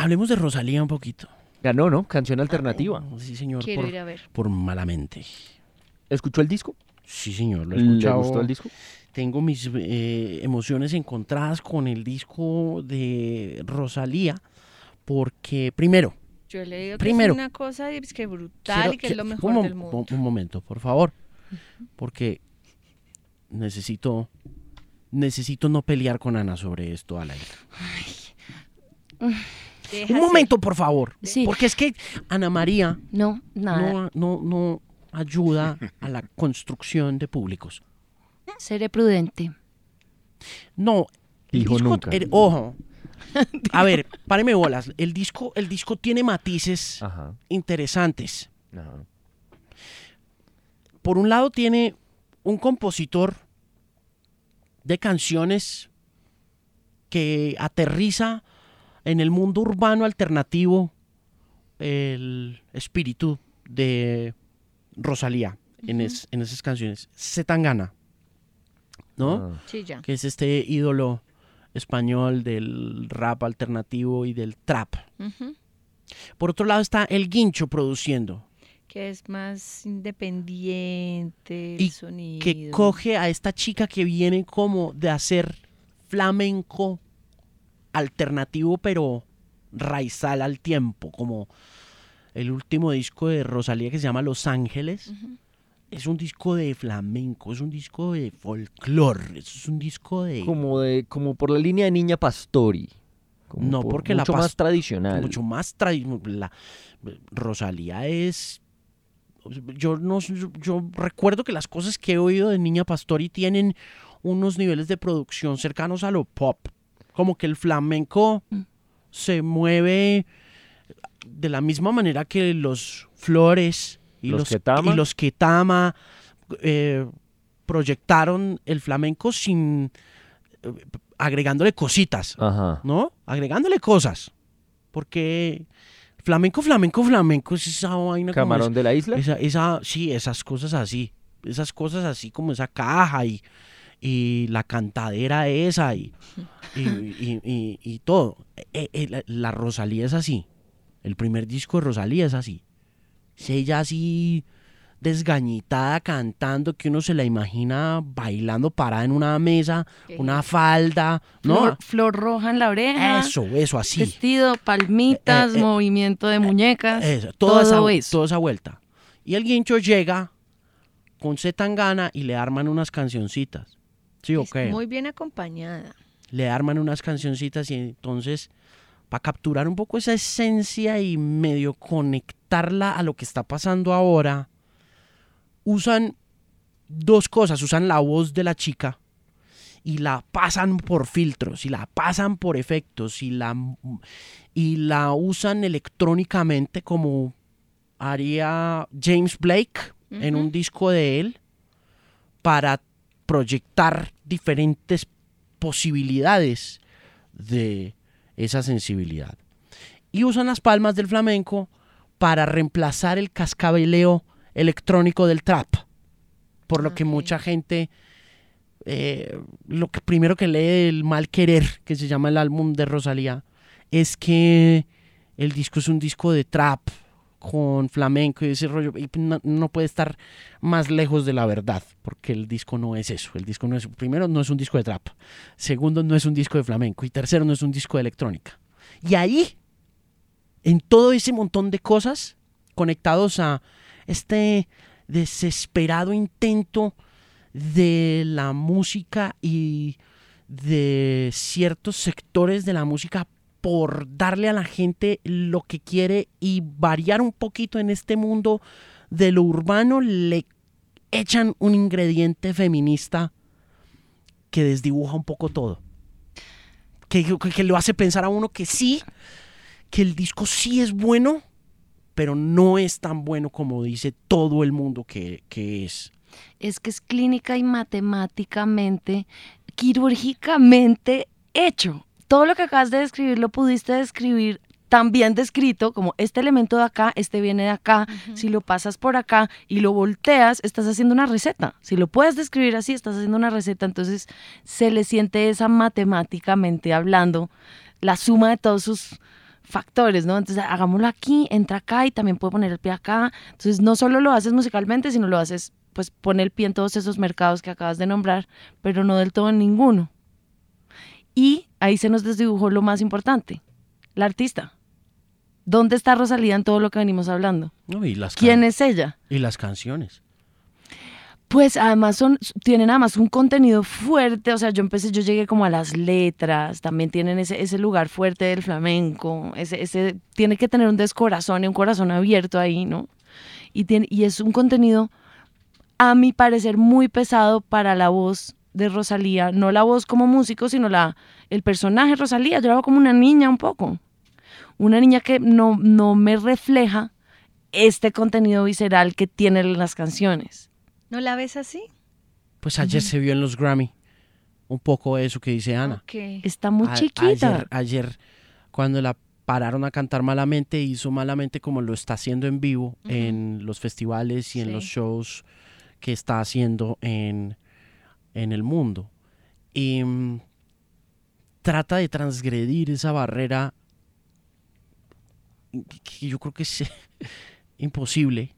Hablemos de Rosalía un poquito. Ganó, ¿no? Canción alternativa. Sí, señor. Quiero por, ir a ver. por Malamente. ¿Escuchó el disco? Sí, señor. Lo he ¿Le escuchado. gustó el disco? Tengo mis eh, emociones encontradas con el disco de Rosalía. Porque, primero, Yo he leído Primero. que es una cosa es que brutal quiero- y que es lo mejor un, del mundo. Un momento, por favor. Porque necesito. Necesito no pelear con Ana sobre esto al aire. Deja Un ser. momento, por favor. Sí. Porque es que Ana María No, nada. no, no, no ayuda a la construcción de públicos. Seré prudente. No, el Dijo disco, nunca. el- ojo. A ver, páreme bolas. El disco, el disco tiene matices Ajá. interesantes. Ajá. Por un lado tiene un compositor de canciones que aterriza en el mundo urbano alternativo el espíritu de Rosalía en, es- en esas canciones. Zetangana, ¿no? Ah. Sí, ya. que es este ídolo español del rap alternativo y del trap. Por otro lado está El Guincho produciendo, Que es más independiente el Y sonido. que coge a esta chica que viene como de hacer flamenco alternativo pero raizal al tiempo, como el último disco de Rosalía que se llama Los Ángeles. Es un disco de flamenco, es un disco de folclore, es un disco de... Como, de, como por la línea de Niña Pastori. Como No, por- porque la mucho más tradicional. mucho más tradicional. Rosalía es. Yo no yo recuerdo que las cosas que he oído de Niña Pastori tienen unos niveles de producción cercanos a lo pop. Como que el flamenco Mm. se mueve de la misma manera que los flores y Los los, Ketama. y los Ketama eh, proyectaron el flamenco sin eh, agregándole cositas. Ajá. ¿no? Agregándole cosas. Porque flamenco, flamenco, flamenco es esa vaina como Camarón de la isla. esa, esa, sí, esas cosas así. Esas cosas así como esa caja y, y la cantadera esa y, y, y- y- y todo. Eh, eh, la, la Rosalía es así. El primer disco de Rosalía es así. Es ella así desgañitada cantando que uno se la imagina bailando parada en una mesa, una falda, ¿no? Flor, flor roja en la oreja. Eso, eso, así. Vestido, palmitas, Eh, movimiento de muñecas. Eso, toda, todo esa, eso. toda esa vuelta. Y el guincho llega con Zetangana y le arman unas cancioncitas. ¿Sí o Es qué? Muy bien acompañada. Le arman unas cancioncitas y entonces, para capturar un poco esa esencia y medio conectarla a lo que está pasando ahora, usan dos cosas. Usan la voz de la chica y la pasan por filtros y la pasan por efectos y la, y la usan electrónicamente como haría James Blake en un disco de él para proyectar diferentes posibilidades de esa sensibilidad. Y usan las palmas del flamenco para reemplazar el cascabeleo electrónico del trap. Por lo que mucha gente, eh, lo que primero que lee el mal querer, que se llama el álbum de Rosalía, es que el disco es un disco de trap con flamenco y ese rollo. Y no, no puede estar más lejos de la verdad, porque el disco no es eso. El disco no es, primero, no es un disco de trap. Segundo, no es un disco de flamenco. Y tercero, no es un disco de electrónica. Y ahí, en todo ese montón de cosas conectados a este desesperado intento de la música y de ciertos sectores de la música por darle a la gente lo que quiere y variar un poquito en este mundo de lo urbano, le echan un ingrediente feminista que desdibuja un poco todo. Que, que, lo hace pensar a uno que sí, que el disco sí es bueno, pero no es tan bueno como dice todo el mundo que, que es. Es que es clínica y matemáticamente, quirúrgicamente hecho. Todo lo que acabas de describir lo pudiste describir también descrito como este elemento de acá, este viene de acá, si lo pasas por acá y lo volteas, estás haciendo una receta. Si lo puedes describir así, estás haciendo una receta, entonces se le siente esa matemáticamente hablando, la suma de todos sus factores, ¿no? Entonces, hagámoslo aquí, entra acá y también puedo poner el pie acá. Entonces, no solo lo haces musicalmente, sino lo haces, pues, pone el pie en todos esos mercados que acabas de nombrar, pero no del todo en ninguno. Y ahí se nos desdibujó lo más importante, la artista. ¿Dónde está Rosalía en todo lo que venimos hablando? No, y las ¿Quién es ella? Y las canciones. Pues además son, tienen además un contenido fuerte, o sea, yo empecé, yo llegué como a las letras, también tienen ese, ese lugar fuerte del flamenco, ese, ese, tiene que tener un descorazón y un corazón abierto ahí, ¿no? Y, tiene, y es un contenido, a mi parecer, muy pesado para la voz de Rosalía, no la voz como músico, sino la, el personaje Rosalía, yo la veo como una niña un poco, una niña que no, no me refleja este contenido visceral que tienen las canciones. ¿No la ves así? Pues ayer se vio en los Grammy un poco eso que dice Ana. Está muy A- chiquita. Ayer, ayer, cuando la pararon a cantar malamente, hizo malamente como lo está haciendo en vivo en los festivales y en los shows que está haciendo en, en el mundo. Y mm, trata de transgredir esa barrera que yo creo que es imposible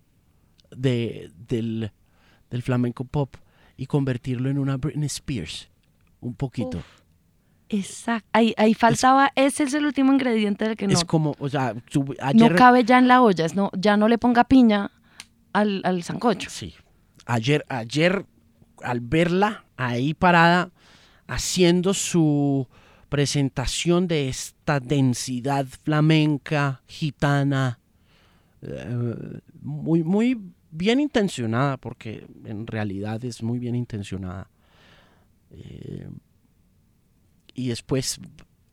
de, del, del flamenco pop y convertirlo en una Britney Spears. Un poquito. Uf. Exacto. Ahí, ahí faltaba, ese es el último ingrediente del que no, Es como, o sea, tú- no cabe ya en la olla. Es no, ya no le ponga piña al, al sancocho. sí, ayer, ayer, al verla ahí parada, haciendo su presentación de esta densidad flamenca, gitana, eh, muy, muy bien intencionada, porque en realidad es muy bien intencionada. Eh, y después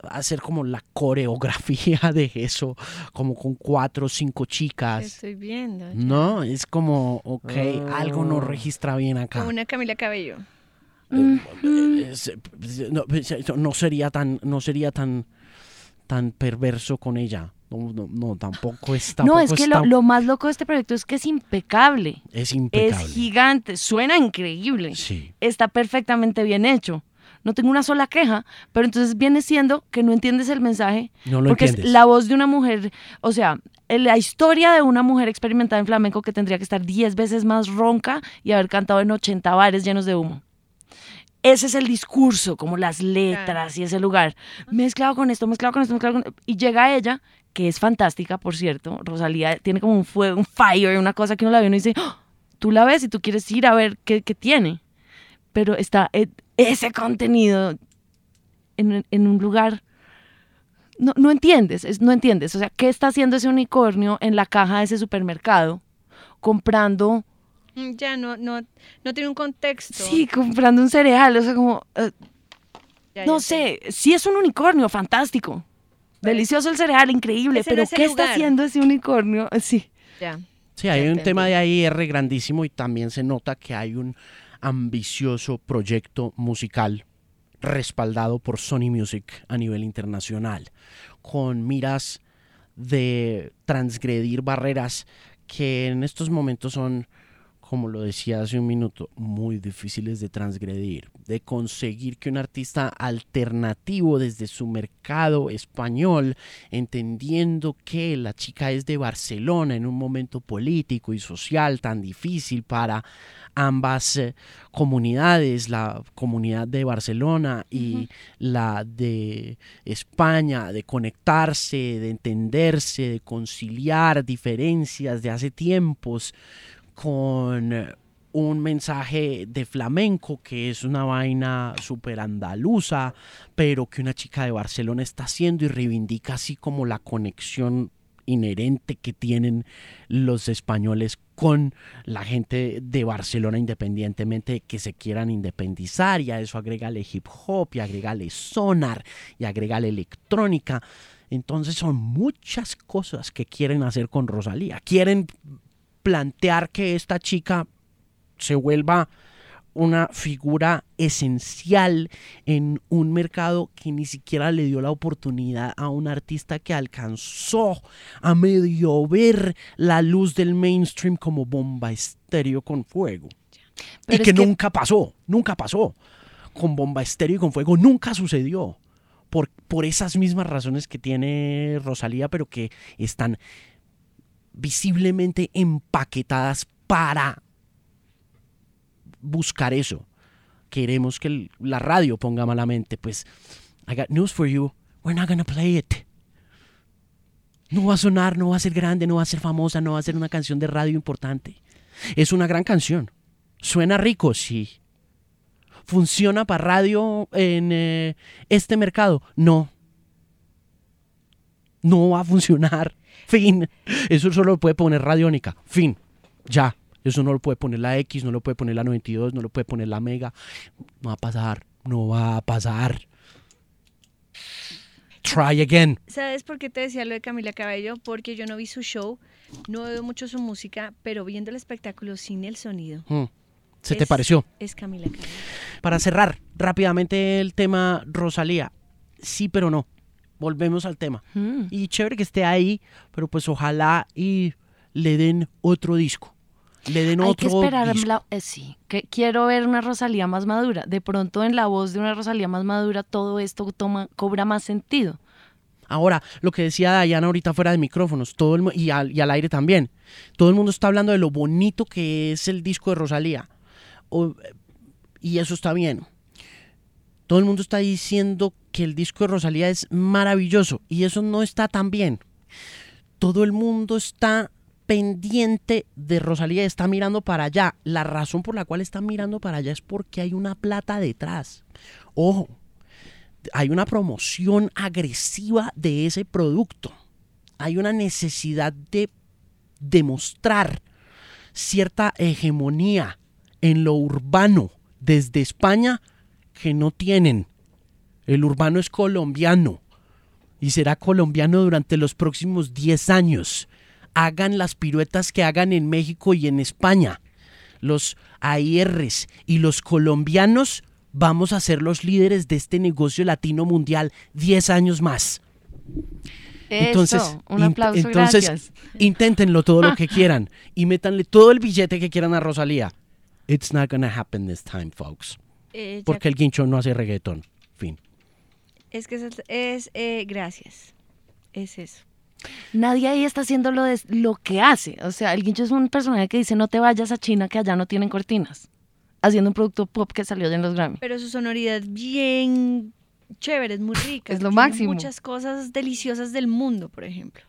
hacer como la coreografía de eso, como con cuatro o cinco chicas. Estoy viendo. ya. No, es como, ok, algo no Oh. registra bien acá. Como una Camila Cabello. Eh, es- no, no sería tan, no sería tan, tan perverso con ella. No, no, no, tampoco es no, es que está- lo, lo más loco de este proyecto es que es impecable. es impecable. Es gigante. Suena increíble. Sí, Está perfectamente bien hecho. No tengo una sola queja, pero entonces viene siendo que no entiendes el mensaje no lo porque entiendes. es la voz de una mujer, o sea, la historia de una mujer experimentada en flamenco que tendría que estar 10 veces más ronca y haber cantado en 80 bares llenos de humo. Ese es el discurso, como las letras y ese lugar. Mezclado con esto, mezclado con esto, mezclado con... Y llega ella, que es fantástica, por cierto. Rosalía tiene como un fuego, un fire, una cosa que uno la ve y uno dice, "Ah", tú la ves y tú quieres ir a ver qué, qué tiene. Pero está eh, ese contenido en, en un lugar no, no entiendes, es- no entiendes. O sea, ¿qué está haciendo ese unicornio en la caja de ese supermercado? Comprando, Mm, Ya no, no, no tiene un contexto. sí, comprando un cereal. O sea, como, eh, Ya, no ya sé, sí es un unicornio, fantástico. Delicioso el cereal, increíble. Pero ¿qué está haciendo ese unicornio? Eh, Sí. Ya. Sí, hay Ya un entendí. tema de AIR grandísimo y también se nota que hay un ambicioso proyecto musical respaldado por Sony Music a nivel internacional, con miras de transgredir barreras que en estos momentos son, como lo decía hace un minuto, muy difíciles de transgredir, de conseguir que un artista alternativo desde su mercado español, entendiendo que la chica es de Barcelona en un momento político y social tan difícil para ambas eh, comunidades, la comunidad de Barcelona y la de España, de conectarse, de entenderse, de conciliar diferencias de hace tiempos con un mensaje de flamenco que es una vaina súper andaluza, pero que una chica de Barcelona está haciendo y reivindica así como la conexión inherente que tienen los españoles con la gente de Barcelona independientemente de que se quieran independizar y a eso agrégale hip hop y agrégale sonar y agrégale electrónica. Entonces son muchas cosas que quieren hacer con Rosalía. Quieren plantear que esta chica se vuelva una figura esencial en un mercado que ni siquiera le dio la oportunidad a un artista que alcanzó a medio ver la luz del mainstream como bomba estéreo con fuego. Pero y que- nunca pasó, nunca pasó. Con bomba estéreo y con fuego nunca sucedió. por, por esas mismas razones que tiene Rosalía, pero que están visiblemente empaquetadas para buscar eso. Queremos que la radio ponga malamente, pues, I got news for you, we're not gonna play it. No va a sonar, no va a ser grande, no va a ser famosa, no va a ser una canción de radio importante. Es una gran canción. Suena rico, sí. ¿Funciona para radio en eh, este mercado? No. No va a funcionar. Fin. Eso solo lo puede poner Radiónica. Fin. Ya. Eso no lo puede poner la X, no lo puede poner la 92, no lo puede poner la Mega. No va a pasar. No va a pasar. Try again. ¿Sabes por qué te decía lo de Camila Cabello? Porque yo no vi su show, no veo mucho su música, pero viendo el espectáculo sin el sonido. Hmm. ¿Se te pareció? Es Camila Cabello. Para cerrar rápidamente el tema Rosalía. Sí, pero no. Volvemos al tema. Mm. Y chévere que esté ahí, pero pues ojalá y le den otro disco. Le den Hay que otro esperar, disco. la- eh, sí, que quiero ver una Rosalía más madura. De pronto en la voz de una Rosalía más madura todo esto toma, cobra más sentido. Ahora, lo que decía Dayana ahorita fuera de micrófonos, todo el, y, al, y al aire también. Todo el mundo está hablando de lo bonito que es el disco de Rosalía. O- y eso está bien. Todo el mundo está diciendo que el disco de Rosalía es maravilloso y eso no está tan bien. Todo el mundo está pendiente de Rosalía, está mirando para allá. La razón por la cual está mirando para allá es porque hay una plata detrás. Ojo, hay una promoción agresiva de ese producto. Hay una necesidad de demostrar cierta hegemonía en lo urbano desde España que no tienen. El urbano es colombiano y será colombiano durante los próximos 10 años. Hagan las piruetas que hagan en México y en España. Los AIRs y los colombianos vamos a ser los líderes de este negocio latino mundial 10 años más. Entonces, un int- aplauso, entonces gracias. inténtenlo todo lo que quieran y métanle todo el billete que quieran a Rosalía. It's not gonna happen this time, folks. Eh, Porque el guincho no hace reggaetón. Fin. Es que es, es, eh, gracias. Es eso. Nadie ahí está haciendo lo, de, lo que hace. O sea, el Guincho es un personaje que dice no te vayas a China que allá no tienen cortinas. Haciendo un producto pop que salió en los Grammy. Pero su sonoridad es bien chévere, es muy rica. Es lo tiene máximo. Muchas cosas deliciosas del mundo, por ejemplo.